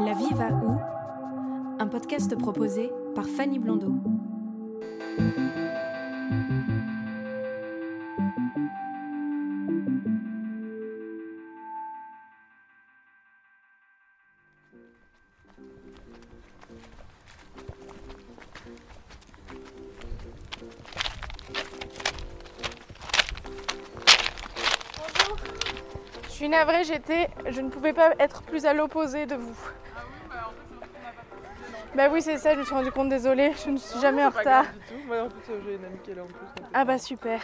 La vie va où? Un podcast proposé par Fanny Blondeau. J'étais, je ne pouvais pas être plus à l'opposé de vous. Bah oui, c'est ça, je me suis rendu compte, désolée, je ne suis jamais en Pas retard. grave du tout. Moi en plus j'ai une amie qui est là en plus. donc, Ah bah super.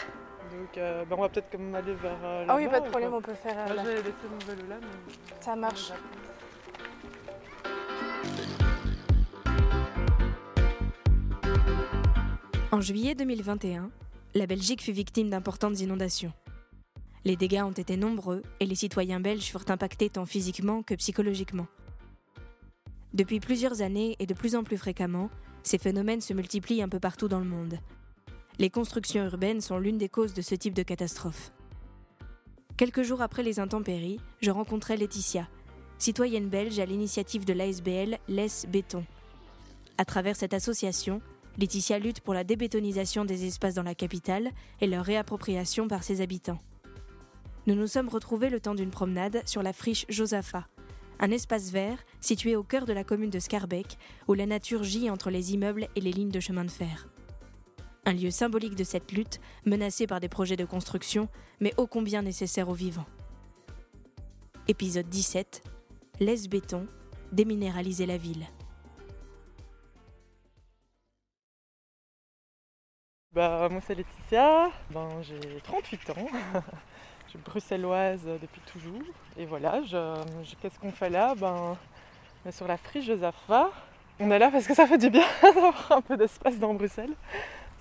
Donc euh, bah, on va peut-être quand même aller vers euh, Ah oui, pas de problème, on peut faire. euh, Moi là. j'ai laissé mon vélo là mais... Ça marche. En juillet 2021, la Belgique fut victime d'importantes inondations. Les dégâts ont été nombreux et les citoyens belges furent impactés tant physiquement que psychologiquement. Depuis plusieurs années et de plus en plus fréquemment, ces phénomènes se multiplient un peu partout dans le monde. Les constructions urbaines sont l'une des causes de ce type de catastrophe. Quelques jours après les intempéries, je rencontrai Laetitia, citoyenne belge à l'initiative de l'ASBL Laisse Béton. À travers cette association, Laetitia lutte pour la débétonisation des espaces dans la capitale et leur réappropriation par ses habitants. Nous nous sommes retrouvés le temps d'une promenade sur la friche Josaphat, un espace vert situé au cœur de la commune de Scarbeck, où la nature gît entre les immeubles et les lignes de chemin de fer. Un lieu symbolique de cette lutte, menacé par des projets de construction, mais ô combien nécessaire aux vivants. Épisode 17 Laisse béton, déminéraliser la ville. Bah moi c'est Laetitia, ben, j'ai 38 ans, je suis bruxelloise depuis toujours. Et voilà, qu'est-ce qu'on fait là? Ben, on est Sur la friche Josaphat. On est là parce que ça fait du bien d'avoir un peu d'espace dans Bruxelles.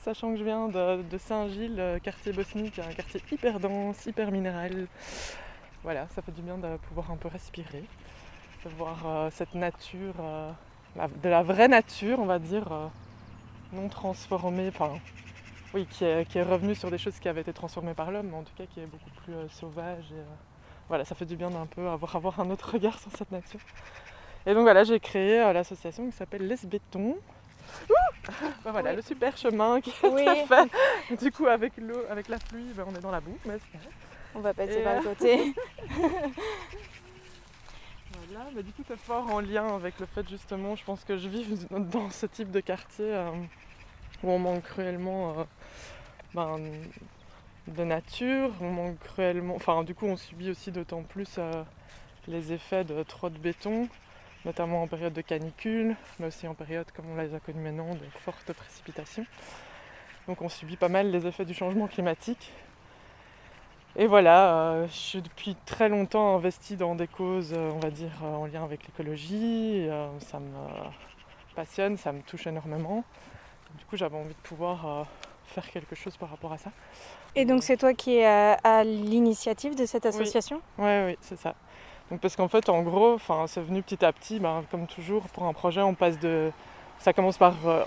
Sachant que je viens de, de Saint-Gilles, euh, quartier bosnique, un quartier hyper dense, hyper minéral. Voilà, ça fait du bien de pouvoir un peu respirer, de voir euh, cette nature, euh, de la vraie nature on va dire, euh, non transformée, oui, qui est, qui est revenu sur des choses qui avaient été transformées par l'homme, mais en tout cas qui est beaucoup plus euh, sauvage. Et, euh, voilà, ça fait du bien d'un peu avoir, avoir un autre regard sur cette nature. Et donc voilà, j'ai créé euh, l'association qui s'appelle Les Béton. Ben voilà, Oui. le super chemin qui Oui. été fait. Du coup, avec l'eau, avec la pluie, ben, on est dans la boue, mais. On va passer Et, par le côté. Voilà, mais du coup c'est fort en lien avec le fait justement, je pense que je vis dans ce type de quartier où on manque cruellement euh, ben, de nature, on manque cruellement, enfin du coup on subit aussi d'autant plus euh, les effets de trop de béton, notamment en période de canicule, mais aussi en période comme on les a connues maintenant de fortes précipitations. Donc on subit pas mal les effets du changement climatique. Et voilà, euh, je suis depuis très longtemps investie dans des causes, on va dire, en lien avec l'écologie. ça me passionne, ça me touche énormément. Du coup, j'avais envie de pouvoir euh, faire quelque chose par rapport à ça. Et donc c'est toi qui es à, à l'initiative de cette association? Oui, oui, c'est ça. Donc parce qu'en fait, en gros, c'est venu petit à petit, ben, comme toujours, pour un projet, on passe de... Ça commence par euh,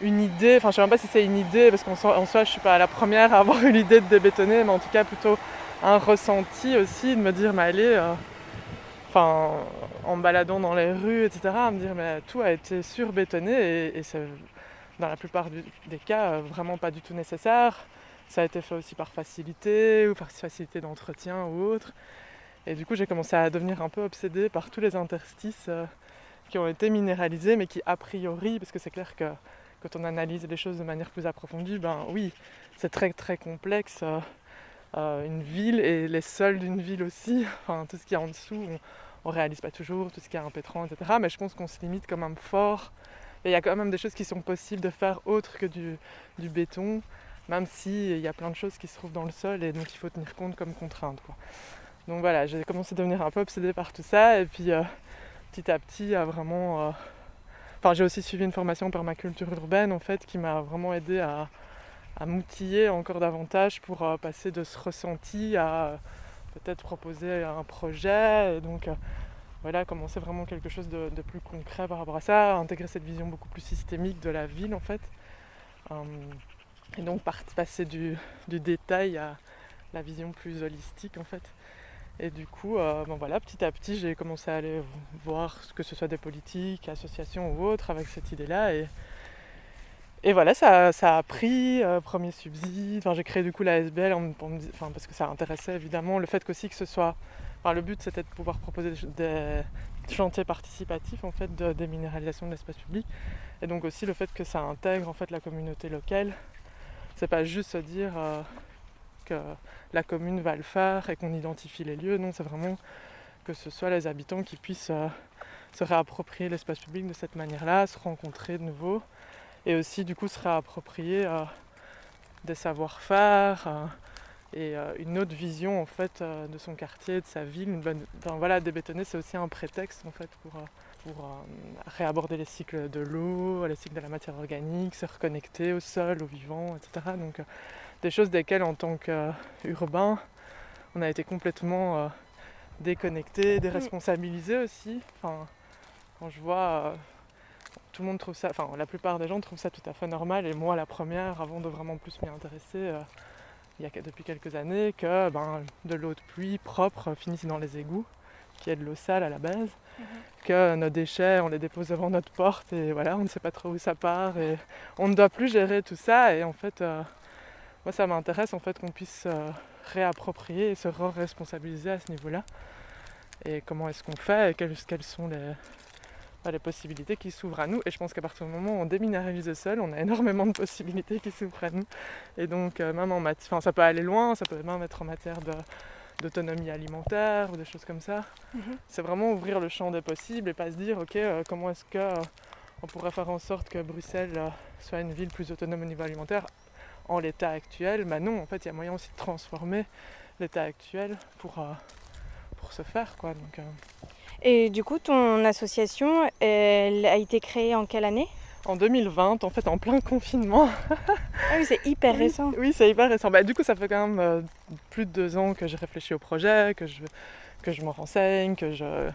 une idée, enfin je sais même pas si c'est une idée, parce qu'en soi, en soi, je suis pas la première à avoir eu l'idée de débétonner, mais en tout cas plutôt un ressenti aussi, de me dire, mais allez, euh, enfin, en me baladant dans les rues, etc., à me dire, mais tout a été surbétonné, et, et c'est dans la plupart des cas euh, vraiment pas du tout nécessaire. Ça a été fait aussi par facilité, ou par facilité d'entretien ou autre. Et du coup, j'ai commencé à devenir un peu obsédée par tous les interstices euh, qui ont été minéralisés, mais qui, a priori, parce que c'est clair que quand on analyse les choses de manière plus approfondie, ben oui, c'est très très complexe. euh, une ville et les sols d'une ville aussi, enfin, tout ce qu'il y a en dessous, on ne réalise pas toujours, tout ce qui est impétrant, etc. Mais je pense qu'on se limite quand même fort. Il y a quand même des choses qui sont possibles de faire autres que du, béton, même s'il y a plein de choses qui se trouvent dans le sol et dont il faut tenir compte comme contrainte. Quoi. Donc voilà, j'ai commencé à devenir un peu obsédée par tout ça et puis euh, petit à petit à vraiment... euh, Enfin, j'ai aussi suivi une formation en permaculture urbaine en fait qui m'a vraiment aidé à, m'outiller encore davantage pour euh, passer de ce ressenti à peut-être proposer un projet et donc voilà, commencer vraiment quelque chose de, plus concret par rapport à ça, intégrer cette vision beaucoup plus systémique de la ville en fait. Euh, et donc passer du, détail à la vision plus holistique en fait. Et du coup, euh, bon voilà, petit à petit, j'ai commencé à aller voir que ce soit des politiques, associations ou autres avec cette idée-là. Et, voilà, ça, a pris, euh, premier subside. Enfin, j'ai créé du coup la SBL parce que ça intéressait évidemment. Le fait qu'aussi que ce soit. Le but c'était de pouvoir proposer des, chantiers participatifs en fait de déminéralisation de l'espace public. Et donc aussi le fait que ça intègre en fait la communauté locale. C'est pas juste se dire euh, que la commune va le faire et qu'on identifie les lieux. Non, c'est vraiment que ce soit les habitants qui puissent euh, se réapproprier l'espace public de cette manière-là, se rencontrer de nouveau et aussi du coup se réapproprier euh, des savoir-faire et euh, une autre vision en fait euh, de son quartier, de sa ville. Une bonne... enfin, voilà, débétonner c'est aussi un prétexte en fait pour, euh, pour euh, réaborder les cycles de l'eau, les cycles de la matière organique, se reconnecter au sol, au vivant, etc. Donc euh, des choses desquelles en tant qu'urbain on a été complètement déconnecté, déresponsabilisé aussi. Enfin, quand je vois tout le monde trouve ça, enfin la plupart des gens trouvent ça tout à fait normal et moi la première avant de vraiment plus m'y intéresser il y a depuis quelques années que ben, de l'eau de pluie propre finisse dans les égouts qui est de l'eau sale à la base que nos déchets on les dépose devant notre porte et voilà on ne sait pas trop où ça part et on ne doit plus gérer tout ça et en fait euh, moi ça m'intéresse en fait qu'on puisse euh, réapproprier et se re-responsabiliser à ce niveau-là. Et comment est-ce qu'on fait et quelles, quelles sont les, les possibilités qui s'ouvrent à nous. Et je pense qu'à partir du moment où on déminéralise le sol, on a énormément de possibilités qui s'ouvrent à nous. Et donc, euh, même en matière, enfin, ça peut aller loin, ça peut même être en matière d'autonomie alimentaire ou des choses comme ça. C'est vraiment ouvrir le champ des possibles et pas se dire, ok, euh, comment est-ce que euh, on pourrait faire en sorte que Bruxelles soit une ville plus autonome au niveau alimentaire en l'état actuel? Bah non, en fait, il y a moyen aussi de transformer l'état actuel pour, pour se faire, quoi. Donc, Et du coup, ton association, elle a été créée en quelle année? En 2020, en fait, en plein confinement. Ah oui, c'est hyper récent. Oui, c'est hyper récent. Bah, du coup, ça fait quand même euh, plus de deux ans que j'ai réfléchi au projet, que je, que je me renseigne, que je,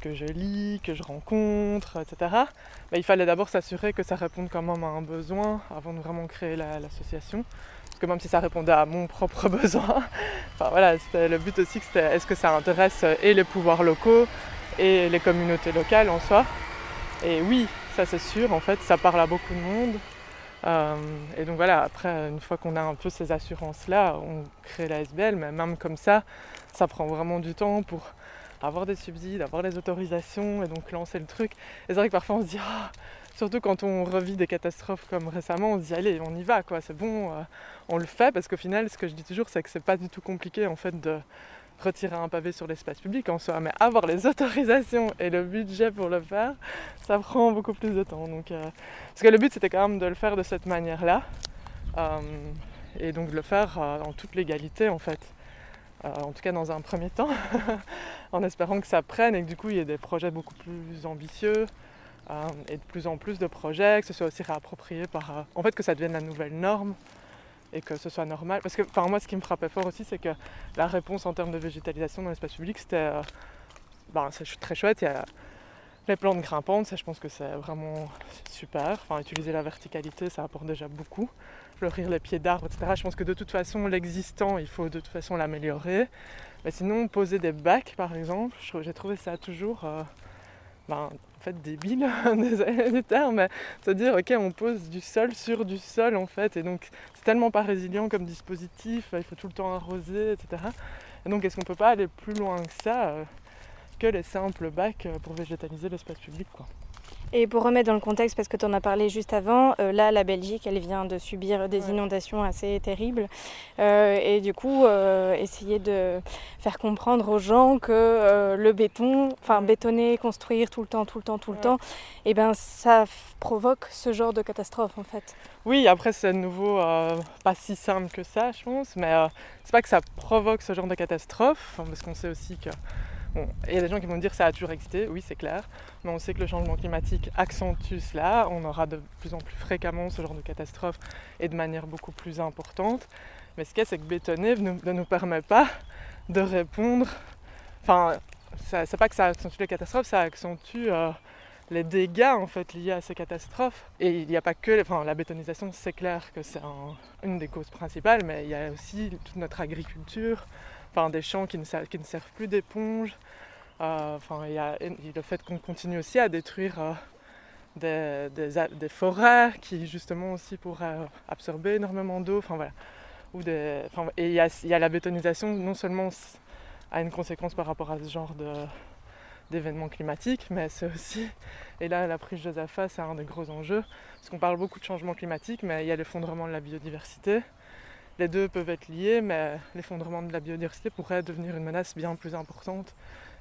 que je lis, que je rencontre, etc. Bah, il fallait d'abord s'assurer que ça réponde quand même à un besoin avant de vraiment créer la- l'association. Parce que même si ça répondait à mon propre besoin, enfin, voilà, c'était le but aussi que c'était est-ce que ça intéresse euh, et les pouvoirs locaux? Et les communautés locales en soi. Et oui, ça c'est sûr, en fait, ça parle à beaucoup de monde. Euh, et donc voilà, après, une fois qu'on a un peu ces assurances-là, on crée la SBL, mais même comme ça, ça prend vraiment du temps pour avoir des subsides, avoir les autorisations et donc lancer le truc. Et c'est vrai que parfois on se dit, Ah surtout quand on revit des catastrophes comme récemment, on se dit, allez, on y va, quoi, c'est bon, euh, on le fait, parce qu'au final, ce que je dis toujours, c'est que c'est pas du tout compliqué en fait de retirer un pavé sur l'espace public en soi, mais avoir les autorisations et le budget pour le faire, ça prend beaucoup plus de temps. Donc, euh, parce que le but c'était quand même de le faire de cette manière-là, euh, et donc de le faire euh, en toute légalité en fait. En tout cas dans un premier temps, en espérant que ça prenne et que du coup il y ait des projets beaucoup plus ambitieux et de plus en plus de projets, que ce soit aussi réapproprié par... en fait que ça devienne la nouvelle norme et que ce soit normal. Parce que moi ce qui me frappait fort aussi c'est que la réponse en termes de végétalisation dans l'espace public c'était... euh, ben, c'est très chouette, il y a les plantes grimpantes, ça je pense que c'est vraiment super. Enfin, utiliser la verticalité, ça apporte déjà beaucoup. Fleurir les pieds d'arbres, etc. Je pense que de toute façon, l'existant, il faut de toute façon l'améliorer. Mais sinon, poser des bacs, par exemple, j'ai trouvé ça toujours, euh, en fait, débile, désolé du terme, mais se dire, ok, on pose du sol sur du sol, en fait, et donc c'est tellement pas résilient comme dispositif, il faut tout le temps arroser, etc. Et donc, est-ce qu'on peut pas aller plus loin que ça euh, que les simples bacs euh, pour végétaliser l'espace public, quoi? Et pour remettre dans le contexte, parce que tu en as parlé juste avant, euh, là, la Belgique, elle vient de subir des Ouais. inondations assez terribles. Euh, et du coup, euh, essayer de faire comprendre aux gens que le béton, enfin bétonner, construire tout le temps, tout le temps, tout le Ouais. temps, et ben ça provoque ce genre de catastrophe en fait. Oui, après c'est de nouveau pas si simple que ça, je pense, mais c'est pas que ça provoque ce genre de catastrophe, parce qu'on sait aussi que il y a des gens qui vont dire que ça a toujours existé, oui c'est clair, mais on sait que le changement climatique accentue cela, on aura de plus en plus fréquemment ce genre de catastrophe et de manière beaucoup plus importante. Mais ce qu'il y a, c'est que bétonner ne, nous permet pas de répondre. Enfin, c'est pas que ça accentue les catastrophes, ça accentue euh, les dégâts en fait liés à ces catastrophes. Et il n'y a pas que, enfin, la bétonisation, c'est clair que c'est un- une des causes principales, mais il y a aussi toute notre agriculture, enfin des champs qui ne, servent plus d'éponge. Euh, Enfin, il y a le fait qu'on continue aussi à détruire euh, des, forêts qui justement aussi pourraient euh, absorber énormément d'eau. Enfin voilà. Ou des, enfin, et il y, a, la bétonisation non seulement a une conséquence par rapport à ce genre d'événements climatiques, mais c'est aussi, et là la prise Josaphat c'est un des gros enjeux, parce qu'on parle beaucoup de changement climatique, mais il y a l'effondrement de la biodiversité. Les deux peuvent être liés, mais l'effondrement de la biodiversité pourrait devenir une menace bien plus importante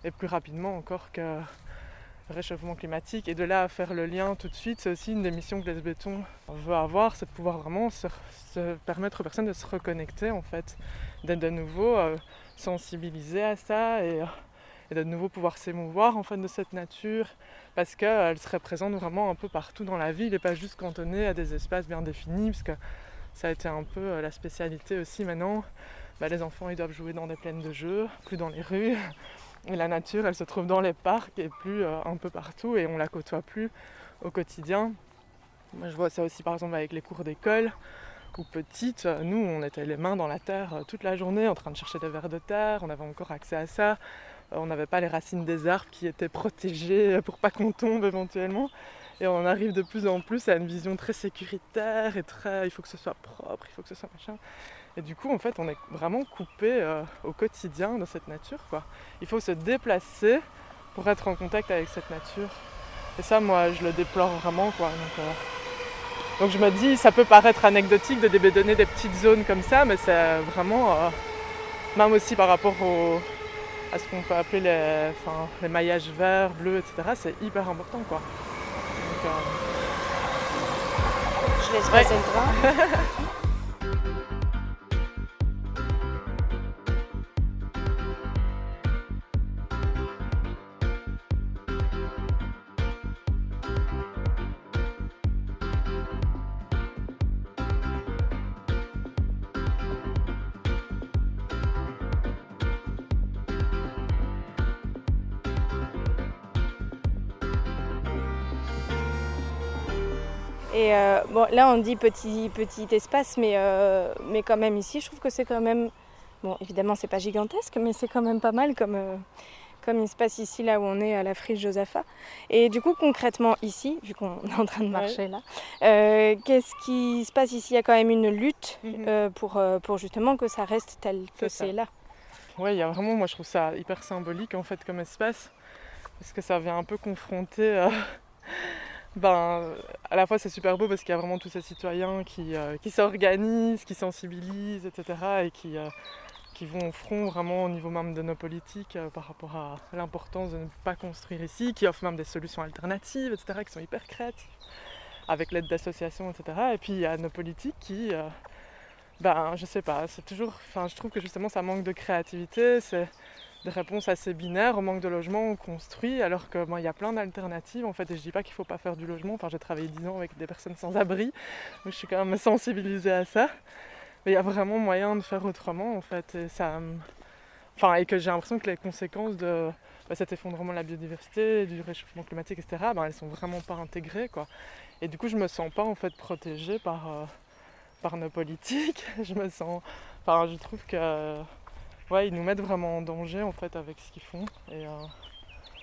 et plus rapidement encore que le réchauffement climatique. Et de là à faire le lien tout de suite, c'est aussi une des missions que les béton veut avoir, c'est de pouvoir vraiment se, permettre aux personnes de se reconnecter en fait, d'être de nouveau euh, sensibilisées à ça et, euh, et de nouveau pouvoir s'émouvoir en de cette nature parce qu'elle serait présente vraiment un peu partout dans la ville et pas juste cantonnée à des espaces bien définis ça a été un peu euh, la spécialité aussi maintenant. Bah, les enfants ils doivent jouer dans des plaines de jeux, plus dans les rues. Et la nature elle se trouve dans les parcs et plus euh, un peu partout et on la côtoie plus au quotidien. Moi je vois ça aussi par exemple avec les cours d'école où petite, nous on était les mains dans la terre euh, toute la journée en train de chercher des vers de terre, on avait encore accès à ça. On n'avait pas les racines des arbres qui étaient protégées pour pas qu'on tombe éventuellement. Et on arrive de plus en plus à une vision très sécuritaire et très il faut que ce soit propre, il faut que ce soit machin. Et du coup, en fait, on est vraiment coupé euh, au quotidien de cette nature. Quoi. Il faut se déplacer pour être en contact avec cette nature. Et ça, moi, je le déplore vraiment. Quoi. Donc, euh, je me dis, ça peut paraître anecdotique de débédonner des petites zones comme ça, mais c'est vraiment, euh, même aussi par rapport à ce qu'on peut appeler les, enfin, les maillages verts, bleus, etc., c'est hyper important. Quoi. Je laisse Ouais. passer le train. Et euh, bon, là, on dit petit, petit espace, mais, euh, mais quand même ici, je trouve que c'est quand même. Bon, évidemment, c'est pas gigantesque, mais c'est quand même pas mal comme, euh, comme espace ici, là où on est à la friche Josaphat. Et du coup, concrètement, ici, vu qu'on est en train de marcher là, euh, qu'est-ce qui se passe ici? Il y a quand même une lutte Mhm. pour, pour justement que ça reste tel que C'est là. Ouais, il y a vraiment, moi je trouve ça hyper symbolique en fait comme espace, parce que ça vient un peu confronter. Ben, à la fois c'est super beau parce qu'il y a vraiment tous ces citoyens qui, euh, qui s'organisent, qui sensibilisent, etc. et qui, euh, qui vont au front vraiment au niveau même de nos politiques euh, par rapport à l'importance de ne pas construire ici, qui offrent même des solutions alternatives, etc., qui sont hyper créatives, avec l'aide d'associations, etc. Et puis il y a nos politiques qui. ben, je sais pas, c'est toujours. Enfin, je trouve que justement ça manque de créativité, c'est des réponses assez binaires. Au manque de logement, on construit, alors que bon, il y a plein d'alternatives en fait. Et je dis pas qu'il faut pas faire du logement. Enfin, j'ai travaillé 10 ans avec des personnes sans abri, donc je suis quand même sensibilisée à ça. Mais il y a vraiment moyen de faire autrement en fait. Et Enfin, et que j'ai l'impression que les conséquences de bah, cet effondrement de la biodiversité, du réchauffement climatique, etc., ben, elles sont vraiment pas intégrées quoi. Et du coup, je me sens pas en fait protégée par. euh, par nos politiques. Je me sens. Enfin, je trouve que. Ouais, ils nous mettent vraiment en danger en fait avec ce qu'ils font. Euh,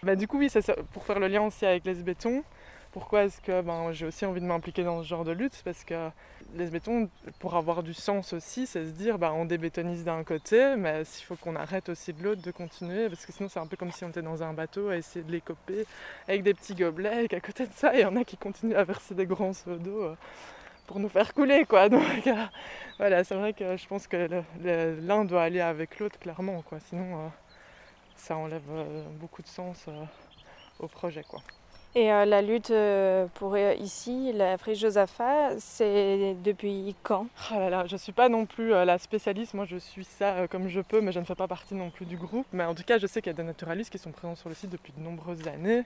bah, du coup, oui, pour faire le lien aussi avec les bétons, Pourquoi est-ce que ben, j'ai aussi envie de m'impliquer dans ce genre de lutte? Parce que les bétons, pour avoir du sens aussi, c'est se dire ben, on débétonise d'un côté, mais il faut qu'on arrête aussi de l'autre de continuer, parce que sinon c'est un peu comme si on était dans un bateau à essayer de les coper avec des petits gobelets, et qu'à côté de ça, il y en a qui continuent à verser des grands seaux d'eau euh, pour nous faire couler. Quoi. Donc euh, voilà, c'est vrai que je pense que l'un doit aller avec l'autre, clairement. Quoi. Sinon, euh, ça enlève beaucoup de sens au projet. Quoi. Et euh, la lutte euh, pour euh, ici, la friche Josapha, c'est depuis quand? Oh là là, Je ne suis pas non plus la spécialiste, moi je suis ça comme je peux, mais je ne fais pas partie non plus du groupe. Mais en tout cas, je sais qu'il y a des naturalistes qui sont présents sur le site depuis de nombreuses années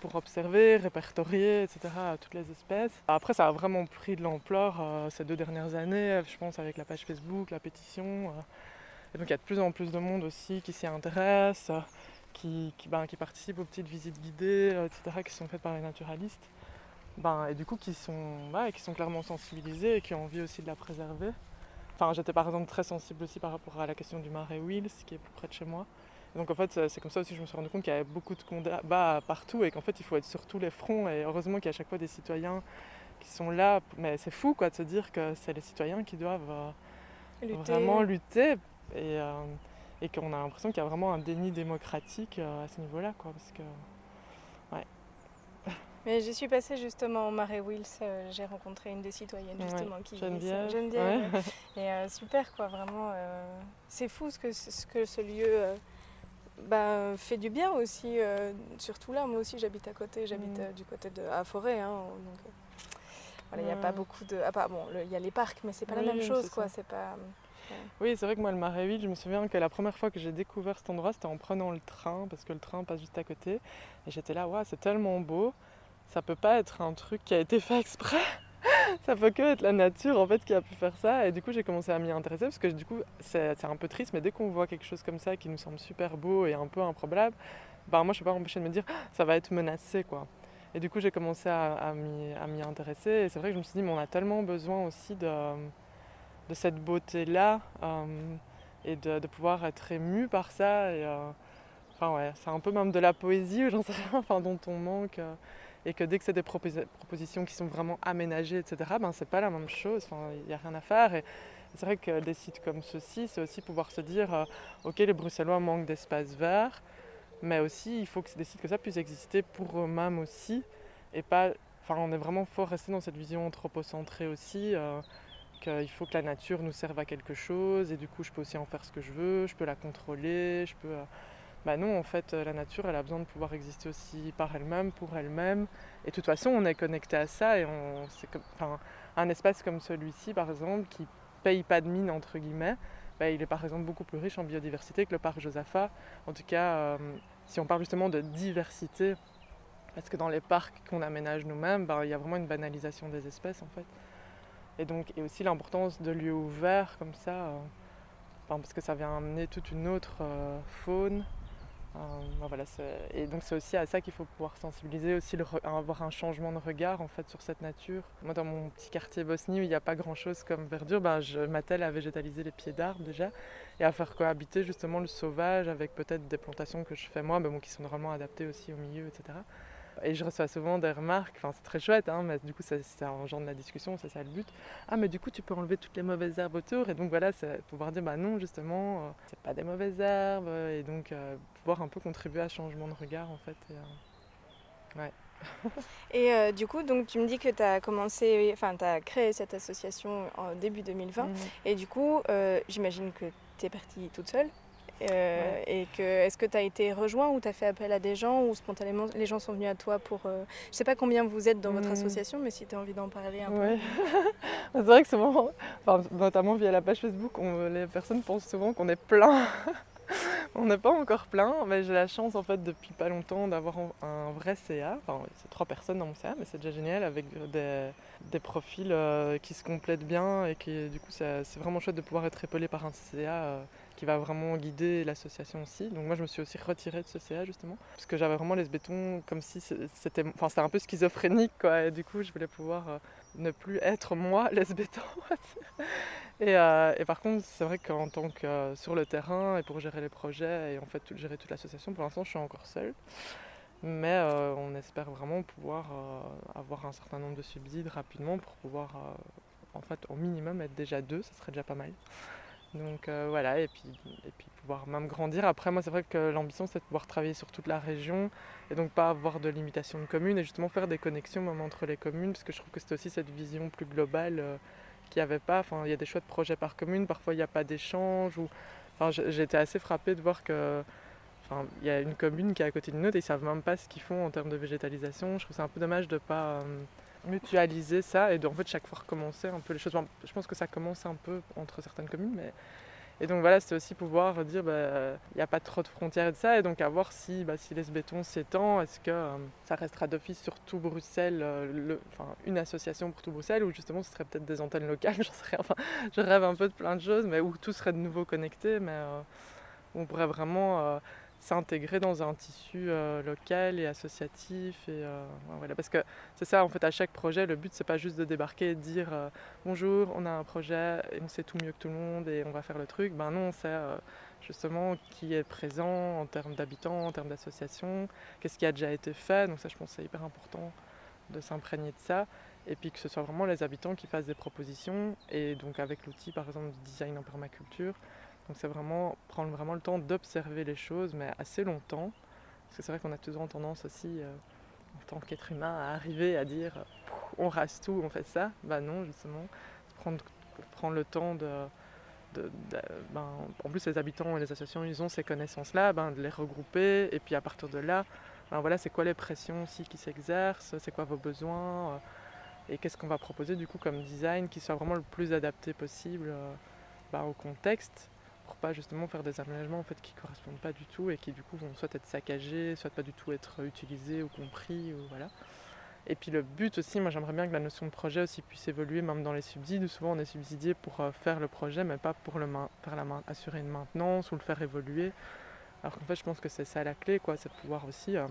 pour observer, répertorier, etc. toutes les espèces. Après, ça a vraiment pris de l'ampleur ces deux dernières années, je pense avec la page Facebook, la pétition. et donc il y a de plus en plus de monde aussi qui s'y intéresse qui, ben, qui, participent aux petites visites guidées, euh, etc., qui sont faites par les naturalistes. Ben, et du coup, qui sont, qui sont clairement sensibilisés et qui ont envie aussi de la préserver. Enfin, j'étais par exemple très sensible aussi par rapport à la question du marais Wills, qui est plus près de chez moi. Donc en fait, c'est comme ça aussi que je me suis rendu compte qu'il y avait beaucoup de combats partout et qu'en fait, il faut être sur tous les fronts. Et heureusement qu'il y a à chaque fois des citoyens qui sont là. Mais c'est fou quoi, de se dire que c'est les citoyens qui doivent euh, vraiment lutter. Et, euh, et qu'on a l'impression qu'il y a vraiment un déni démocratique euh, à ce niveau-là, quoi, parce que, ouais. Mais j'y suis passée justement au Marais Wills, euh, j'ai rencontré une des citoyennes justement qui Geneviève. Geneviève. Et euh, super quoi, vraiment. c'est fou ce que, ce que ce lieu bah, fait du bien aussi, surtout là. Moi aussi j'habite à côté, j'habite mm. du côté de à Forêt, hein, donc voilà, il n'y a pas beaucoup de. Ah, bon, il y a les parcs, mais c'est pas la même chose quoi. C'est pas. Oui, c'est vrai que moi, le Marais je me souviens que la première fois que j'ai découvert cet endroit, c'était en prenant le train, parce que le train passe juste à côté. Et j'étais là, waouh, c'est tellement beau. Ça peut pas être un truc qui a été fait exprès. Ça peut que être la nature en fait qui a pu faire ça. Et du coup, j'ai commencé à m'y intéresser parce que du coup, c'est un peu triste, mais dès qu'on voit quelque chose comme ça qui nous semble super beau et un peu improbable, bah moi, je peux pas m'empêcher de me dire, ah, ça va être menacé quoi. Et du coup, j'ai commencé à, à m'y intéresser. Et c'est vrai que je me suis dit, mais on a tellement besoin aussi de de cette beauté-là euh, et de, pouvoir être ému par ça. Et, euh, enfin ouais, c'est un peu même de la poésie, j'en sais rien, enfin, dont on manque. Euh, et que dès que c'est des propositions qui sont vraiment aménagées, etc., ben c'est pas la même chose, il n'y a rien à faire. C'est vrai que des sites comme ceux-ci, c'est aussi pouvoir se dire, ok, les Bruxellois manquent d'espace vert, mais aussi il faut que des sites comme ça puissent exister pour eux-mêmes aussi, et pas, enfin on est vraiment fort resté dans cette vision anthropocentrée aussi, qu'il faut que la nature nous serve à quelque chose et du coup je peux aussi en faire ce que je veux, je peux la contrôler, je peux... Euh, bah non, en fait, la nature, elle a besoin de pouvoir exister aussi par elle-même, pour elle-même. Et de toute façon, on est connecté à ça et enfin, un espace comme celui-ci, par exemple, qui paye pas de mine, entre guillemets, bah, il est par exemple beaucoup plus riche en biodiversité que le parc Josaphat. En tout cas, euh, si on parle justement de diversité, parce que dans les parcs qu'on aménage nous-mêmes, bah, il y a vraiment une banalisation des espèces, en fait. Et donc, et aussi l'importance de lieux ouverts comme ça, euh, parce que ça vient amener toute une autre euh, faune. Euh, ben et donc c'est aussi à ça qu'il faut pouvoir sensibiliser, aussi avoir un changement de regard en fait sur cette nature. Moi dans mon petit quartier Bosnie où il n'y a pas grand chose comme verdure, ben, je m'attelle à végétaliser les pieds d'arbres déjà et à faire cohabiter justement le sauvage avec peut-être des plantations que je fais moi, bon, qui sont normalement adaptées aussi au milieu, etc. Et je reçois souvent des remarques, enfin c'est très chouette, hein, mais du coup ça, engendre la discussion, c'est ça le but. Ah mais du coup tu peux enlever toutes les mauvaises herbes autour, et donc voilà, pouvoir dire bah non justement, euh, c'est pas des mauvaises herbes, et donc euh, pouvoir un peu contribuer à changement de regard en fait. Et, euh, ouais. et du coup, donc tu me dis que tu as commencé, enfin tu as créé cette association en début 2020, mmh. et du coup j'imagine que tu es partie toute seule euh, et que est-ce que tu as été rejoint ou tu as fait appel à des gens ou spontanément les gens sont venus à toi pour. Euh, je sais pas combien vous êtes dans votre hmm. association, mais si tu as envie d'en parler un peu. c'est vrai que souvent, enfin, notamment via la page Facebook, on, les personnes pensent souvent qu'on est plein. on n'est pas encore plein, mais j'ai la chance en fait depuis pas longtemps d'avoir un vrai CA. Enfin, c'est trois personnes dans mon CA, mais c'est déjà génial avec des, des profils euh, qui se complètent bien et qui du coup c'est vraiment chouette de pouvoir être épaulé par un CA qui va vraiment guider l'association aussi. Donc moi je me suis aussi retirée de ce CA justement, parce que j'avais vraiment les bétons comme si c'était enfin, c'était un peu schizophrénique quoi, et du coup je voulais pouvoir euh, ne plus être moi les bétons. et, euh, et, par contre c'est vrai qu'en tant que euh, sur le terrain et pour gérer les projets et en fait gérer toute l'association, pour l'instant je suis encore seule. Mais euh, on espère vraiment pouvoir euh, avoir un certain nombre de subsides rapidement pour pouvoir, euh, en fait, au minimum, être déjà deux, ça serait déjà pas mal. Donc voilà, et puis, et puis pouvoir même grandir. Après, moi, c'est vrai que l'ambition, c'est de pouvoir travailler sur toute la région et donc pas avoir de limitation de communes et justement faire des connexions même entre les communes, parce que je trouve que c'est aussi cette vision plus globale qu'il n'y avait pas. Enfin, il y a des choix de projets par commune, parfois il n'y a pas d'échange. Ou... Enfin, j- j'ai été assez frappée de voir que. Il y a une commune qui est à côté d'une autre et ils savent même pas ce qu'ils font en termes de végétalisation. Je trouve c'est un peu dommage de pas euh, mutualiser ça et de en fait chaque fois recommencer un peu les choses. Je pense que ça commence un peu entre certaines communes, mais et donc voilà, c'était aussi pouvoir dire bah, il n'y a pas trop de frontières et de ça, et donc à voir si, bah, si les béton s'étend, est-ce que euh, ça restera d'office sur tout Bruxelles, euh, une association pour tout Bruxelles, ou justement ce serait peut-être des antennes locales, rien. Enfin, je rêve un peu de plein de choses, mais où tout serait de nouveau connecté, mais où on pourrait vraiment s'intégrer dans un tissu euh, local et associatif. Et, euh, voilà. Parce que c'est ça, en fait, à chaque projet, le but, c'est pas juste de débarquer et de dire euh, bonjour, on a un projet et on sait tout mieux que tout le monde et on va faire le truc. Ben non, c'est justement qui est présent en termes d'habitants, en termes d'associations, qu'est-ce qui a déjà été fait. Donc ça, je pense c'est hyper important de s'imprégner de ça. Et puis que ce soit vraiment les habitants qui fassent des propositions. Et donc avec l'outil, par exemple, du design en permaculture, donc c'est vraiment prendre vraiment le temps d'observer les choses, mais assez longtemps. Parce que c'est vrai qu'on a toujours tendance aussi, euh, en tant qu'être humain, à arriver à dire on rase tout, on fait ça. Bah non, justement, prendre, prendre le temps de- ben, en plus les habitants et les associations, ils ont ces connaissances-là, ben, de les regrouper, et puis à partir de là, ben, voilà, c'est quoi les pressions aussi qui s'exercent, c'est quoi vos besoins, euh, et qu'est-ce qu'on va proposer du coup comme design qui soit vraiment le plus adapté possible euh, ben, au contexte pour pas justement faire des aménagements en fait qui correspondent pas du tout et qui du coup vont soit être saccagés, soit pas du tout être utilisés ou compris ou voilà. Et puis le but aussi, moi j'aimerais bien que la notion de projet aussi puisse évoluer même dans les subsides. Souvent on est subsidié pour euh, faire le projet mais pas pour le main- faire la main- assurer une maintenance ou le faire évoluer. Alors qu'en fait je pense que c'est ça la clé quoi, c'est pouvoir aussi euh,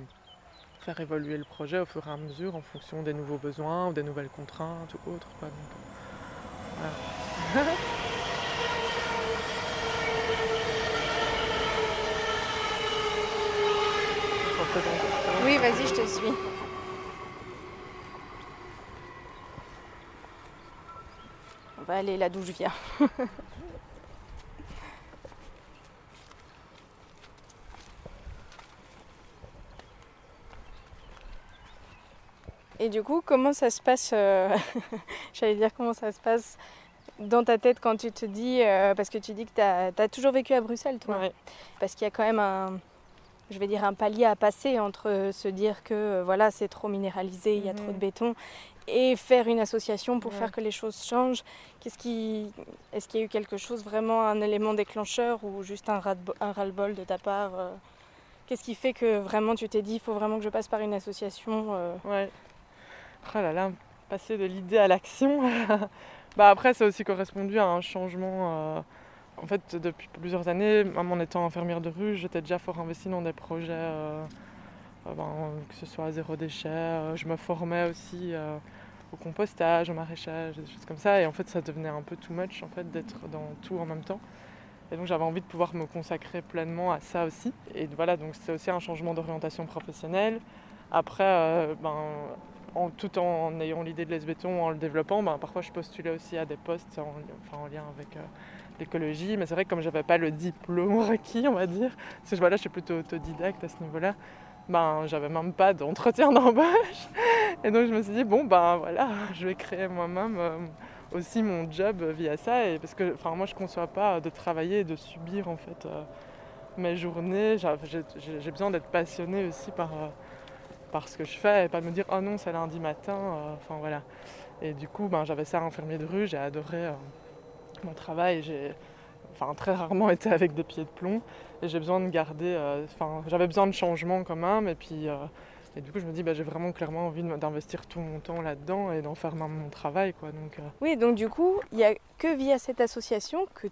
faire évoluer le projet au fur et à mesure en fonction des nouveaux besoins ou des nouvelles contraintes ou autres quoi. Donc, euh, voilà. Oui, vas-y, je te suis. On va aller là d'où je viens. Et du coup, comment ça se passe euh, J'allais dire comment ça se passe dans ta tête quand tu te dis, euh, parce que tu dis que tu as, toujours vécu à Bruxelles, toi. Ouais. Parce qu'il y a quand même un, je vais dire un palier à passer entre se dire que euh, voilà c'est trop minéralisé, il y a trop de Mhm. béton, et faire une association pour Ouais. faire que les choses changent. Qu'est-ce qui, est-ce qu'il y a eu quelque chose vraiment un élément déclencheur ou juste un ras un ras-le-bol de ta part euh, Qu'est-ce qui fait que vraiment tu t'es dit il faut vraiment que je passe par une association euh, Ouais. Oh là là, passer de l'idée à l'action. bah après, ça a aussi correspondu à un changement. euh, en fait, depuis plusieurs années, même en étant infirmière de rue, j'étais déjà fort investie dans des projets, euh, euh, ben, que ce soit zéro déchet. euh, je me formais aussi au compostage, au maraîchage, des choses comme ça. Et en fait, ça devenait un peu too much en fait, d'être dans tout en même temps. Et donc j'avais envie de pouvoir me consacrer pleinement à ça aussi. Et voilà, donc c'est aussi un changement d'orientation professionnelle. Après, ben, en, tout en ayant l'idée de l'ESBéton, en le développant, ben, parfois je postulais aussi à des postes en, lien avec l'écologie. Mais c'est vrai que comme j'avais pas le diplôme requis, on va dire, parce que voilà, je suis plutôt autodidacte à ce niveau-là, ben, j'avais même pas d'entretien d'embauche. Et donc je me suis dit, bon, ben voilà, je vais créer moi-même euh, aussi mon job via ça. Et parce que enfin, moi, je ne conçois pas de travailler et de subir en fait euh, mes journées. J'ai- besoin d'être passionnée aussi par, euh, par ce que je fais et pas de me dire, oh non, c'est lundi matin. Enfin voilà. Et du coup, ben, j'avais ça infirmier de rue, j'ai adoré mon travail. J'ai enfin, très rarement été avec des pieds de plomb. Et j'ai besoin de garder. euh, Enfin, j'avais besoin de changement quand même. Et puis. euh, et du coup, je me dis, bah, j'ai vraiment clairement envie d'investir tout mon temps là-dedans et d'en faire même mon travail. Quoi. Donc, euh, Oui, donc du coup, il n'y a que via cette association que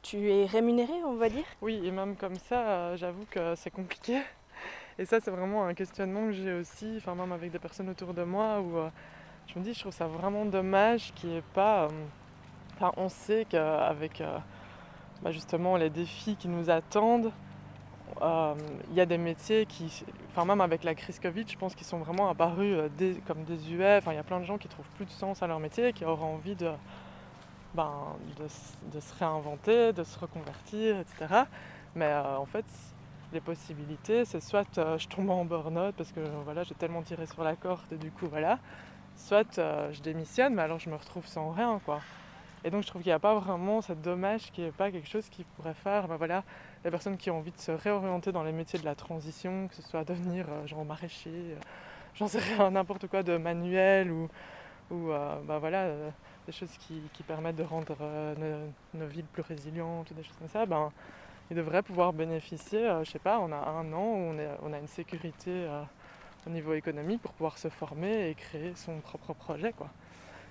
tu es rémunéré, on va dire? Oui, et même comme ça, j'avoue que c'est compliqué. Et ça, c'est vraiment un questionnement que j'ai aussi, enfin même avec des personnes autour de moi, où je me dis, je trouve ça vraiment dommage qu'il n'y ait pas... on sait qu'avec euh, bah, justement les défis qui nous attendent, euh, il y a des métiers qui, enfin même avec la crise Covid, je pense qu'ils sont vraiment apparus euh, des- comme désuets. Enfin, il y a plein de gens qui trouvent plus de sens à leur métier, qui auraient envie de, ben, de, se réinventer, de se reconvertir, etc. Mais en fait, les possibilités, c'est soit je tombe en burn-out parce que voilà, j'ai tellement tiré sur la corde et du coup voilà, soit je démissionne, mais alors je me retrouve sans rien. Et donc je trouve qu'il n'y a pas vraiment, c'est dommage qu'il n'y ait pas quelque chose qui pourrait faire, ben voilà, les personnes qui ont envie de se réorienter dans les métiers de la transition, que ce soit devenir euh, genre maraîcher, euh, j'en sais rien, n'importe quoi de manuel ou, ou bah voilà, des choses qui, permettent de rendre nos, villes plus résilientes des choses comme ça, ben, ils devraient pouvoir bénéficier, je sais pas, on a un an où on, a une sécurité au niveau économique pour pouvoir se former et créer son propre projet. Quoi.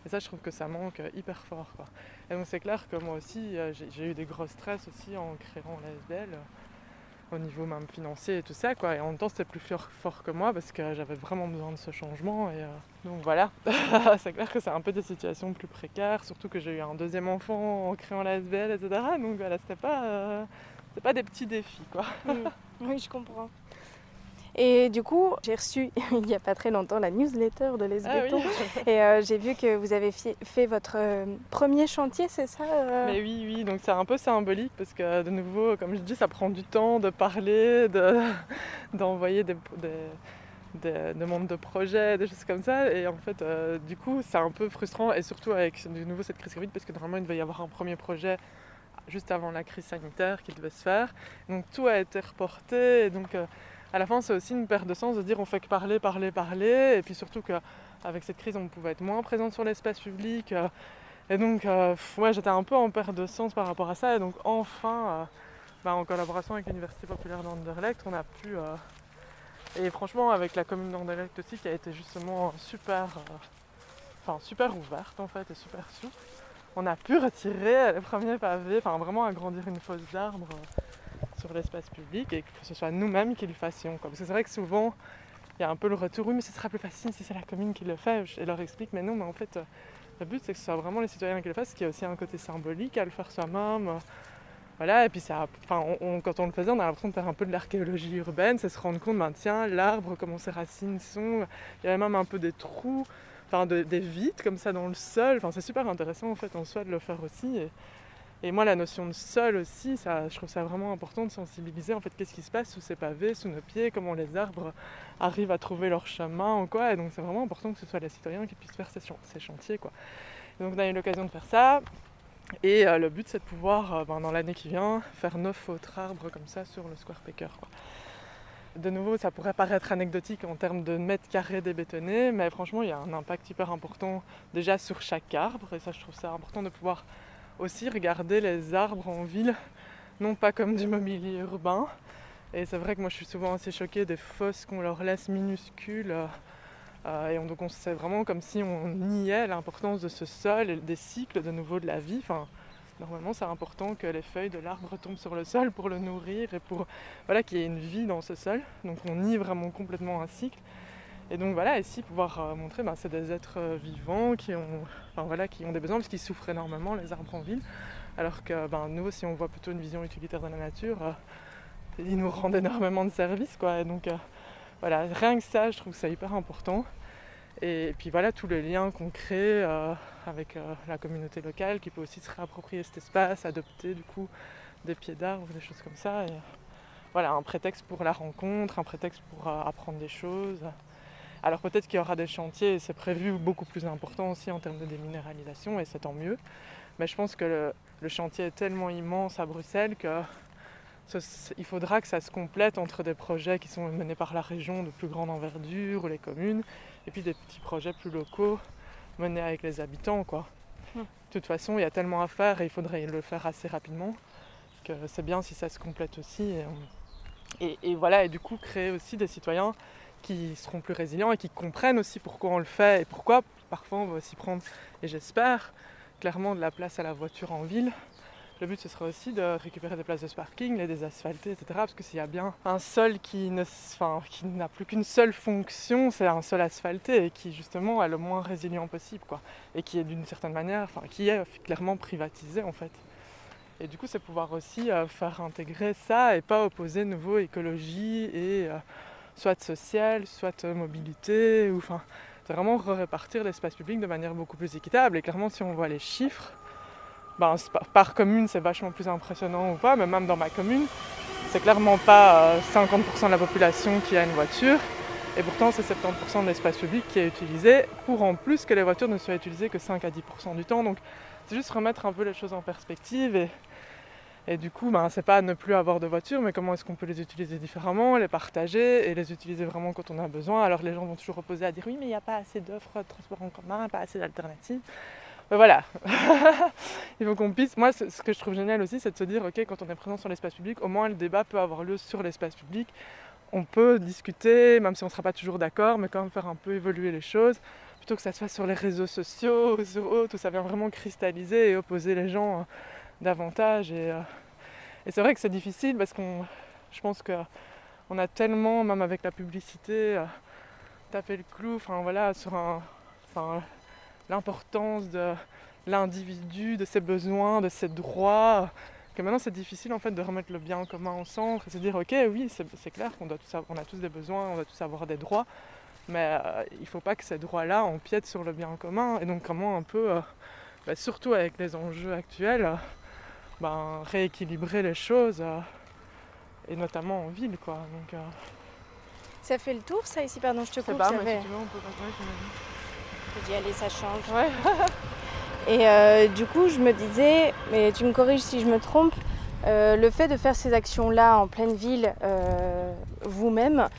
Et ça, je trouve que ça manque hyper fort. Quoi. Et donc c'est clair que moi aussi, euh, j'ai eu des gros stress aussi en créant l'ASBL, euh, au niveau même financier et tout ça. Quoi. Et en même temps, c'était plus fort, fort que moi parce que j'avais vraiment besoin de ce changement. Et, euh, donc voilà, c'est clair que c'est un peu des situations plus précaires, surtout que j'ai eu un deuxième enfant en créant l'ASBL, etc. Donc voilà, c'était pas, pas des petits défis. Quoi. Oui, je comprends. Et du coup, j'ai reçu il n'y a pas très longtemps la newsletter de Les Ah oui. Et euh, j'ai vu que vous avez fait votre euh, premier chantier, c'est ça euh? Mais oui, oui, donc c'est un peu symbolique parce que de nouveau, comme je dis, ça prend du temps de parler, de, d'envoyer des, des, de projets, des choses comme ça. Et en fait, euh, du coup, c'est un peu frustrant et surtout avec de nouveau cette crise Covid parce que normalement, il devait y avoir un premier projet juste avant la crise sanitaire qui devait se faire. Donc tout a été reporté et donc euh, à la fin, c'est aussi une perte de sens de dire on fait que parler, parler, parler et puis surtout qu'avec cette crise, on pouvait être moins présent sur l'espace public. euh, et donc, euh, j'étais un peu en perte de sens par rapport à ça. Et donc, enfin, euh, bah, en collaboration avec l'Université populaire d'Anderlecht, on a pu. euh, et franchement, avec la commune d'Anderlecht aussi, qui a été justement super, enfin, super ouverte en fait, et super souple, on a pu retirer les premiers pavés, enfin, vraiment agrandir une fosse d'arbres euh, sur l'espace public et que ce soit nous-mêmes qui le fassions. Parce que c'est vrai que souvent, il y a un peu le retour, mais ce sera plus facile si c'est la commune qui le fait. Je leur explique, mais non, mais en fait. euh, le but, c'est que ce soit vraiment les citoyens qui le fassent, qu'il y a aussi un côté symbolique à le faire soi-même. euh, Voilà, et puis ça, enfin, quand on le faisait, on a l'impression de faire un peu de l'archéologie urbaine, c'est se rendre compte, ben, tiens, l'arbre, comment ses racines sont. Il y avait même un peu des trous, enfin de- des vides comme ça dans le sol. Enfin, c'est super intéressant en fait en soi de le faire aussi. Et, moi, la notion de sol aussi, ça, je trouve ça vraiment important de sensibiliser en fait qu'est-ce qui se passe sous ces pavés, sous nos pieds, comment les arbres arrivent à trouver leur chemin ou quoi. Et donc c'est vraiment important que ce soit les citoyens qui puissent faire ces, chan- ces chantiers quoi. Donc on a eu l'occasion de faire ça. Et euh, le but c'est de pouvoir, euh, ben, dans l'année qui vient, faire neuf autres arbres comme ça sur le Square quoi. De nouveau, ça pourrait paraître anecdotique en termes de mètres carrés débétonnés, mais franchement, il y a un impact hyper important déjà sur chaque arbre. Et ça, je trouve ça important de pouvoir aussi regarder les arbres en ville, non pas comme du mobilier urbain. Et c'est vrai que moi, je suis souvent assez choquée des fosses qu'on leur laisse minuscules. euh, et on, donc on c'est vraiment comme si on niait l'importance de ce sol et des cycles de nouveau de la vie. Normalement, c'est important que les feuilles de l'arbre tombent sur le sol pour le nourrir et pour voilà, qu'il y ait une vie dans ce sol. Donc on nie vraiment complètement un cycle. Et donc voilà, ici pouvoir euh, montrer, ben, c'est des êtres euh, vivants qui ont, voilà, qui ont des besoins parce qu'ils souffrent énormément les arbres en ville. Alors que ben, nous, si on voit plutôt une vision utilitaire de la nature, euh, ils nous rendent énormément de services. Quoi. Donc voilà, rien que ça, je trouve c'est hyper important. Et puis voilà, tous les liens qu'on crée euh, avec euh, la communauté locale qui peut aussi se réapproprier cet espace, adopter du coup des pieds d'arbres, des choses comme ça. Euh, voilà, un prétexte pour la rencontre, un prétexte pour apprendre des choses. Alors peut-être qu'il y aura des chantiers, c'est prévu beaucoup plus important aussi en termes de déminéralisation, et c'est tant mieux. Mais je pense que le, le chantier est tellement immense à Bruxelles que ce- il faudra que ça se complète entre des projets qui sont menés par la région de plus grande envergure ou les communes, et puis des petits projets plus locaux menés avec les habitants. Quoi. Mm. De toute façon, il y a tellement à faire et il faudrait le faire assez rapidement que c'est bien si ça se complète aussi. Et, et- et voilà, et du coup, créer aussi des citoyens qui seront plus résilients et qui comprennent aussi pourquoi on le fait et pourquoi parfois on va aussi prendre, et j'espère, clairement de la place à la voiture en ville. Le but ce sera aussi de récupérer des places de parking, les désasphalter, etc. Parce que s'il y a bien un sol qui n'a plus qu'une seule fonction, c'est un sol asphalté et qui justement est le moins résilient possible. Et qui est d'une certaine manière, qui est clairement privatisé en fait. Et du coup, c'est pouvoir aussi euh, faire intégrer ça et pas opposer nouveau écologie et euh, soit social, soit mobilité. Ou, enfin, c'est vraiment répartir l'espace public de manière beaucoup plus équitable. Et clairement, si on voit les chiffres, ben, par commune, c'est vachement plus impressionnant ou pas, mais même dans ma commune, c'est clairement pas euh, 50% de la population qui a une voiture. Et pourtant, c'est 70% de l'espace public qui est utilisé, pour en plus que les voitures ne soient utilisées que 5 à 10% du temps. Donc, c'est juste remettre un peu les choses en perspective. Et, et du coup, ben, c'est pas ne plus avoir de voiture, mais comment est-ce qu'on peut les utiliser différemment, les partager et les utiliser vraiment quand on a besoin? Alors, les gens vont toujours opposer à dire oui, mais il n'y a pas assez d'offres de transport en commun, pas assez d'alternatives. Mais voilà, il faut qu'on puisse. Moi, ce que je trouve génial aussi, c'est de se dire, ok, quand on est présent sur l'espace public, au moins le débat peut avoir lieu sur l'espace public. On peut discuter, même si on ne sera pas toujours d'accord, mais quand même faire un peu évoluer les choses, plutôt que ça se fasse sur les réseaux sociaux, sur autres, où ça vient vraiment cristalliser et opposer les gens euh, davantage. Et, euh, et c'est vrai que c'est difficile parce qu'on, je pense que on a tellement, même avec la publicité, euh, tapé le clou, enfin voilà, sur un, l'importance de l'individu, de ses besoins, de ses droits, que maintenant c'est difficile en fait de remettre le bien commun au centre et se dire ok oui c'est clair qu'on doit tous avoir- on a tous des besoins, on doit tous avoir des droits, mais euh, il ne faut pas que ces droits-là empiètent sur le bien commun et donc comment un peu, euh, bah, surtout avec les enjeux actuels, euh, ben, rééquilibrer les choses et notamment en ville quoi. Donc, Ça fait le tour, ça ici Pardon, je te coupe. pas, ça mais fait- si tu veux on peut continuer, dit, allez, ça change. Ouais. Et euh, du coup, je me disais, mais tu me corriges si je me trompe, euh, le fait de faire ces actions-là en pleine ville, euh, vous-même,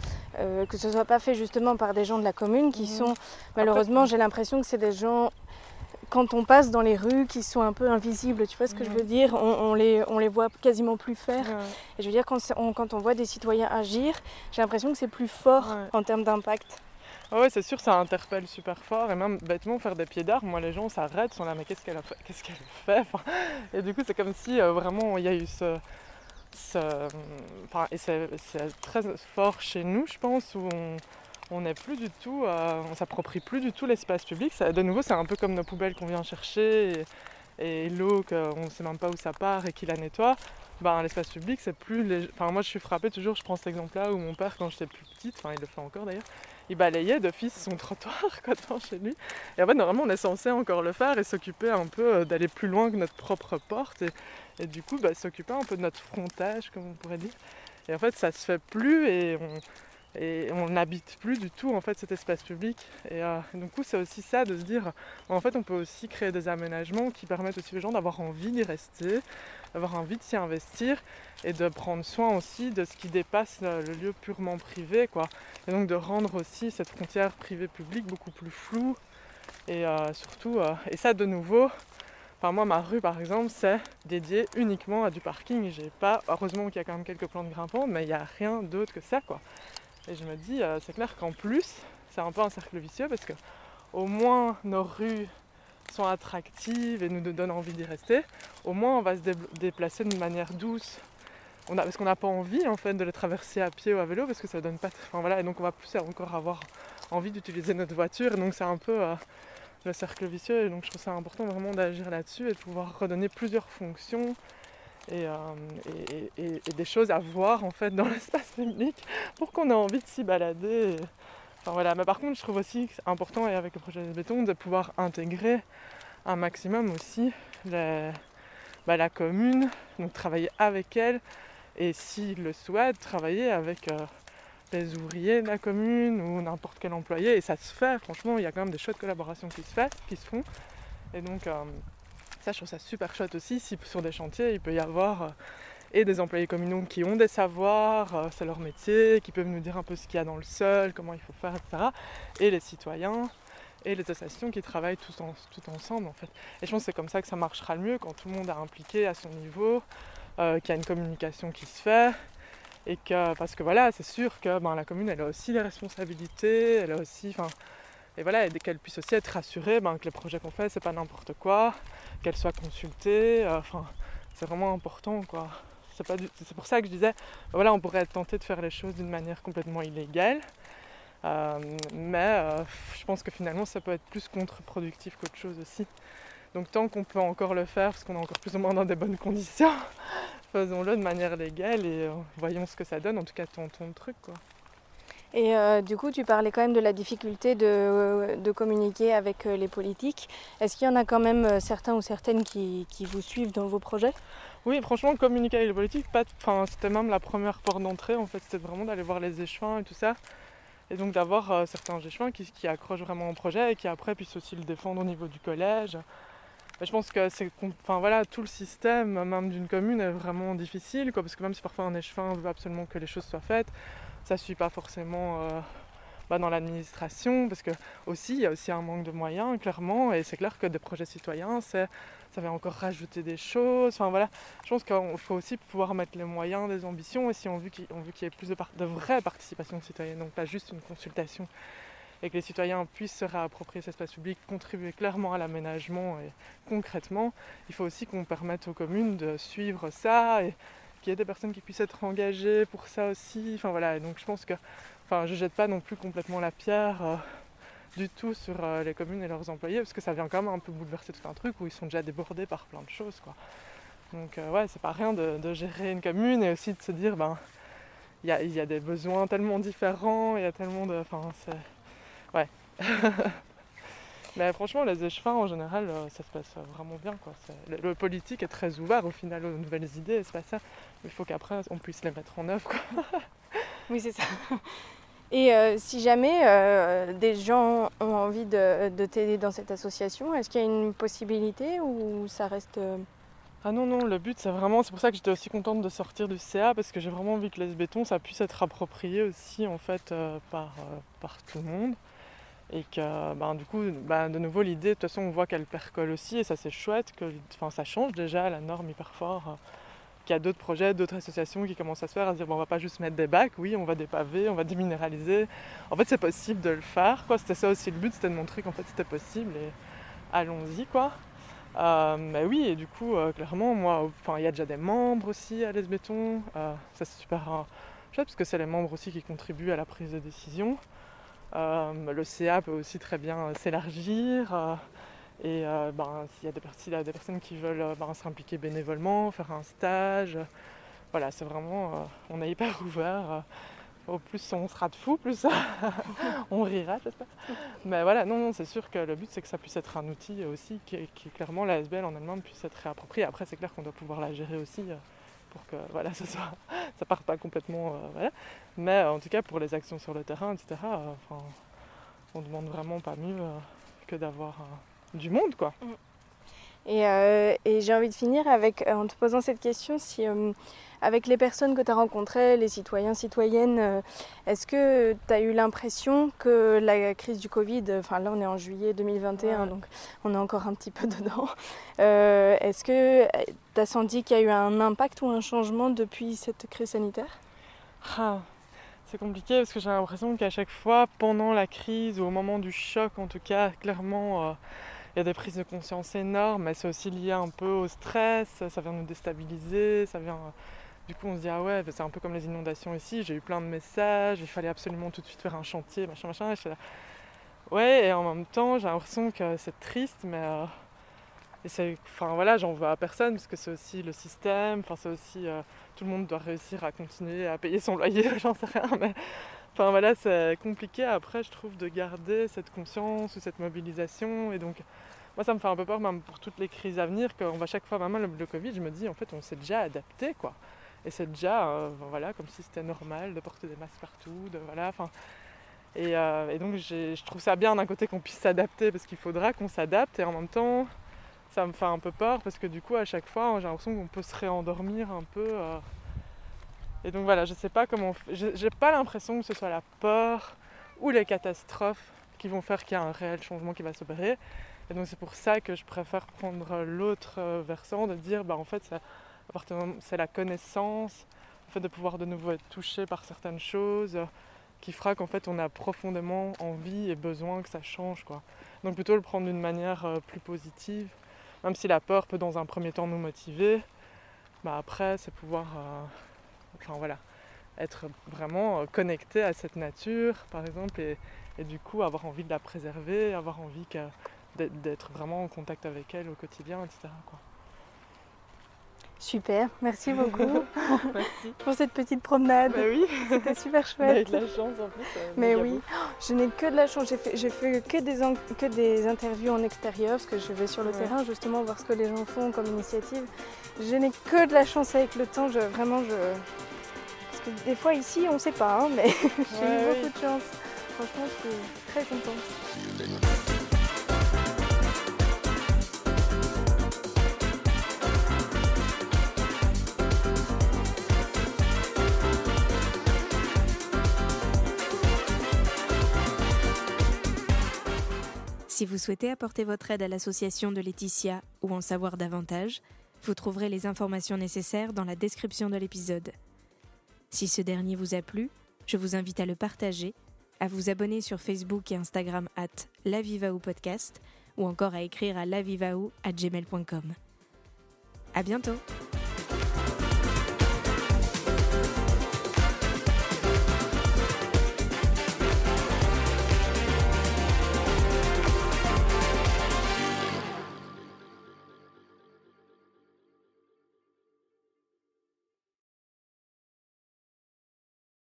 que ce soit pas fait justement par des gens de la commune qui Mhm. sont, malheureusement, j'ai l'impression que c'est des gens, quand on passe dans les rues, qui sont un peu invisibles, tu vois ce que je veux dire? On, on les, on les voit quasiment plus faire. Et je veux dire, quand, on, quand on voit des citoyens agir, j'ai l'impression que c'est plus fort en termes d'impact. Ah ouais, c'est sûr, ça interpelle super fort. Et même bêtement, faire des pieds d'armes, moi, les gens s'arrêtent, sont là, mais qu'est-ce qu'elle a fait? Qu'est-ce qu'elle fait? Et du coup, c'est comme si euh, vraiment il y a eu ce. ce enfin, et c'est très fort chez nous, je pense, où on. N'est plus du tout, euh, on s'approprie plus du tout l'espace public. De nouveau, c'est un peu comme nos poubelles qu'on vient chercher et, l'eau qu'on ne sait même pas où ça part et qui la nettoie. Ben, l'espace public, c'est plus. Enfin, moi, je suis frappée toujours. Je prends cet exemple-là où mon père, quand j'étais plus petite, enfin, il le fait encore d'ailleurs, il balayait d'office son trottoir quoi, devant chez lui. Et en fait, normalement, on est censé encore le faire et s'occuper un peu euh, d'aller plus loin que notre propre porte. Et, et du coup, bah, s'occuper un peu de notre frontage, comme on pourrait dire. Et en fait, ça se fait plus et on et on n'habite plus du tout en fait cet espace public. Et euh, du coup, c'est aussi ça de se dire, en fait, on peut aussi créer des aménagements qui permettent aussi aux gens d'avoir envie d'y rester, d'avoir envie de s'y investir et de prendre soin aussi de ce qui dépasse le lieu purement privé, quoi. Et donc de rendre aussi cette frontière privée-publique beaucoup plus floue. Et euh, surtout, euh, et ça de nouveau, enfin moi ma rue par exemple, c'est dédié uniquement à du parking. J'ai pas, heureusement qu'il y a quand même quelques plantes grimpantes, mais il n'y a rien d'autre que ça quoi. Et je me dis, euh, c'est clair qu'en plus, c'est un peu un cercle vicieux parce que au moins nos rues sont attractives et nous donnent envie d'y rester, au moins on va se dé- déplacer d'une manière douce. Parce qu'on n'a pas envie en fait de les traverser à pied ou à vélo parce que ça donne pas. Enfin voilà, et donc on va plus encore avoir envie d'utiliser notre voiture. Et donc c'est un peu euh, le cercle vicieux. Et donc je trouve ça important vraiment d'agir là-dessus et de pouvoir redonner plusieurs fonctions et, euh, et- des choses à voir en fait dans l'espace public pour qu'on ait envie de s'y balader. Enfin voilà, mais par contre je trouve aussi important et avec le projet de béton de pouvoir intégrer un maximum aussi les- bah, la commune, donc travailler avec elle et s'ils le souhaitent, travailler avec euh, les ouvriers de la commune ou n'importe quel employé. Et ça se fait, franchement, il y a quand même des chouettes collaborations qui se, qui se font. Et donc, euh, ça, je trouve ça super chouette aussi. Si sur des chantiers, il peut y avoir euh, et des employés communaux qui ont des savoirs, euh, c'est leur métier, qui peuvent nous dire un peu ce qu'il y a dans le sol, comment il faut faire, etc. Et les citoyens et les associations qui travaillent tous, en- tout ensemble, en fait. Et je pense que c'est comme ça que ça marchera le mieux, quand tout le monde est impliqué à son niveau, euh, qu'il y a une communication qui se fait. Et que, parce que voilà, c'est sûr que ben, la commune, elle a aussi des responsabilités, elle a aussi, et voilà, et qu'elle puisse aussi être rassurée ben, que les projets qu'on fait, c'est pas n'importe quoi, qu'elle soit consultée, euh, enfin, c'est vraiment important, quoi. C'est pour ça que je disais, ben, voilà, on pourrait être tenté de faire les choses d'une manière complètement illégale, euh, mais euh, je pense que finalement, ça peut être plus contre-productif qu'autre chose aussi. Donc tant qu'on peut encore le faire, parce qu'on est encore plus ou moins dans des bonnes conditions, faisons-le de manière légale et voyons ce que ça donne. En tout cas, tentons le truc. Quoi. Et euh, du coup, tu parlais quand même de la difficulté de, de communiquer avec euh, les politiques. Est-ce qu'il y en a quand même euh, certains ou certaines qui, vous suivent dans vos projets? Oui, franchement, communiquer avec les politiques, c'était même la première porte d'entrée. En fait, c'était vraiment d'aller voir les échevins et tout ça. Et donc d'avoir euh, certains échevins qui, accrochent vraiment au projet et qui après puissent aussi le défendre au niveau du collège. Je pense que c'est, enfin voilà, tout le système même d'une commune est vraiment difficile, quoi, parce que même si parfois un échevin veut absolument que les choses soient faites, ça ne suit pas forcément euh, bah, dans l'administration, parce que aussi il y a aussi un manque de moyens, clairement, et c'est clair que des projets citoyens, ça va encore rajouter des choses. Enfin voilà, je pense qu'il faut aussi pouvoir mettre les moyens des ambitions, et si on veut qu'il, y ait plus de, par- de vraie participation citoyenne, donc pas juste une consultation, et que les citoyens puissent se réapproprier cet espace public, contribuer clairement à l'aménagement et concrètement, il faut aussi qu'on permette aux communes de suivre ça qu'il y ait des personnes qui puissent être engagées pour ça aussi. Enfin voilà, donc je pense que enfin, je jette pas non plus complètement la pierre euh, du tout sur euh, les communes et leurs employés parce que ça vient quand même un peu bouleverser tout un truc où ils sont déjà débordés par plein de choses. Quoi. Donc euh, ouais, c'est pas rien de, gérer une commune et aussi de se dire ben il y y a des besoins tellement différents, il y a tellement de. Enfin, c'est. Ouais. Mais franchement, les échevins en général, euh, ça se passe euh, vraiment bien. Quoi. Le, le politique est très ouvert au final aux nouvelles idées, c'est pas ça. Il faut qu'après on puisse les mettre en œuvre. Quoi. Oui, c'est ça. Et euh, si jamais euh, des gens ont envie de, de t'aider dans cette association, est-ce qu'il y a une possibilité ou ça reste... euh, Ah non, non, le but c'est vraiment, c'est pour ça que j'étais aussi contente de sortir du CA parce que j'ai vraiment envie que les béton ça puisse être approprié aussi en fait par, par tout le monde. Et que ben, du coup, ben, de nouveau l'idée, de toute façon on voit qu'elle percole aussi et ça c'est chouette, que ça change déjà la norme hyper fort. euh, qu'il y a d'autres projets, d'autres associations qui commencent à se faire, à se dire bon, on va pas juste mettre des bacs, oui, on va dépaver, on va déminéraliser. En fait, c'est possible de le faire. C'était ça aussi le but, c'était de montrer qu'en fait c'était possible et allons-y, quoi. Euh, mais oui, et du coup, euh, clairement, moi, enfin, il y a déjà des membres aussi à l'Esbéton. Euh, ça, c'est super euh, chouette parce que c'est les membres aussi qui contribuent à la prise de décision. Euh, le CA peut aussi très bien euh, s'élargir. euh, et ben, s'il y, a des personnes qui veulent ben, s'impliquer bénévolement, faire un stage, voilà, c'est vraiment, on est hyper ouvert. au plus on sera de fous, plus on rira, j'espère. Mais voilà, non, non, c'est sûr que le but c'est que ça puisse être un outil aussi qui, qui clairement la SBL en elle-même puisse être réappropriée. Après, c'est clair qu'on doit pouvoir la gérer aussi pour que voilà, ça soit, ça parte pas complètement, euh, voilà. Mais en tout cas pour les actions sur le terrain, etc. euh, enfin, on demande vraiment pas mieux euh, que d'avoir du monde, quoi. Et, euh, et j'ai envie de finir avec, euh, en te posant cette question, si euh, avec les personnes que tu as rencontrées, les citoyens, citoyennes, euh, est-ce que tu as eu l'impression que la crise du Covid, enfin là on est en juillet 2021, Ouais. donc on est encore un petit peu dedans, est-ce que tu as senti qu'il y a eu un impact ou un changement depuis cette crise sanitaire? Ah, c'est compliqué parce que j'ai l'impression qu'à chaque fois, pendant la crise ou au moment du choc, en tout cas, clairement, il y a des prises de conscience énormes, mais c'est aussi lié un peu au stress, ça vient nous déstabiliser, ça vient... Du coup, on se dit, ah ouais, c'est un peu comme les inondations ici, j'ai eu plein de messages, il fallait absolument tout de suite faire un chantier, machin, machin. et Ouais, et en même temps, j'ai l'impression que c'est triste, mais... euh, et c'est, enfin voilà, j'en veux à personne parce que c'est aussi le système, enfin c'est aussi euh, tout le monde doit réussir à continuer à payer son loyer, j'en sais rien, mais enfin voilà, c'est compliqué après, je trouve, de garder cette conscience ou cette mobilisation. Et donc, moi, ça me fait un peu peur, même pour toutes les crises à venir, qu'on va chaque fois, même le, Covid, je me dis, en fait, on s'est déjà adapté, quoi. Et c'est déjà, euh, voilà, comme si c'était normal de porter des masques partout, de voilà, euh, et donc, je trouve ça bien d'un côté qu'on puisse s'adapter parce qu'il faudra qu'on s'adapte, et en même temps, ça me fait un peu peur parce que du coup, à chaque fois, j'ai l'impression qu'on peut se réendormir un peu. euh. Et donc voilà, je sais pas comment. J'ai pas l'impression que ce soit la peur ou les catastrophes qui vont faire qu'il y a un réel changement qui va s'opérer. Et donc c'est pour ça que je préfère prendre l'autre euh, versant, de dire bah en fait c'est la connaissance, le fait de pouvoir de nouveau être touché par certaines choses, euh, qui fera qu'en fait on a profondément envie et besoin que ça change quoi. Donc plutôt le prendre d'une manière euh, plus positive, même si la peur peut dans un premier temps nous motiver, bah après c'est pouvoir enfin voilà, être vraiment euh, connecté à cette nature par exemple et, du coup avoir envie de la préserver, avoir envie d'être- vraiment en contact avec elle au quotidien, etc. Super, merci beaucoup Merci. pour cette petite promenade. Bah oui, C'était super chouette. de la chance en plus. euh, Mais oui, beau. je n'ai que de la chance. J'ai fait, j'ai fait que, des, en- que des interviews en extérieur parce que je vais sur le Ouais. terrain justement voir ce que les gens font comme initiative. Je n'ai que de la chance avec le temps. Je, vraiment, je. Parce que des fois ici, on ne sait pas, hein, mais j'ai Ouais, eu oui. beaucoup de chance. Franchement, je suis très contente. Si vous souhaitez apporter votre aide à l'association de Laetitia ou en savoir davantage, vous trouverez les informations nécessaires dans la description de l'épisode. Si ce dernier vous a plu, je vous invite à le partager, à vous abonner sur Facebook et Instagram at lavivaou podcast ou encore à écrire à lavivaou at gmail.com. À bientôt!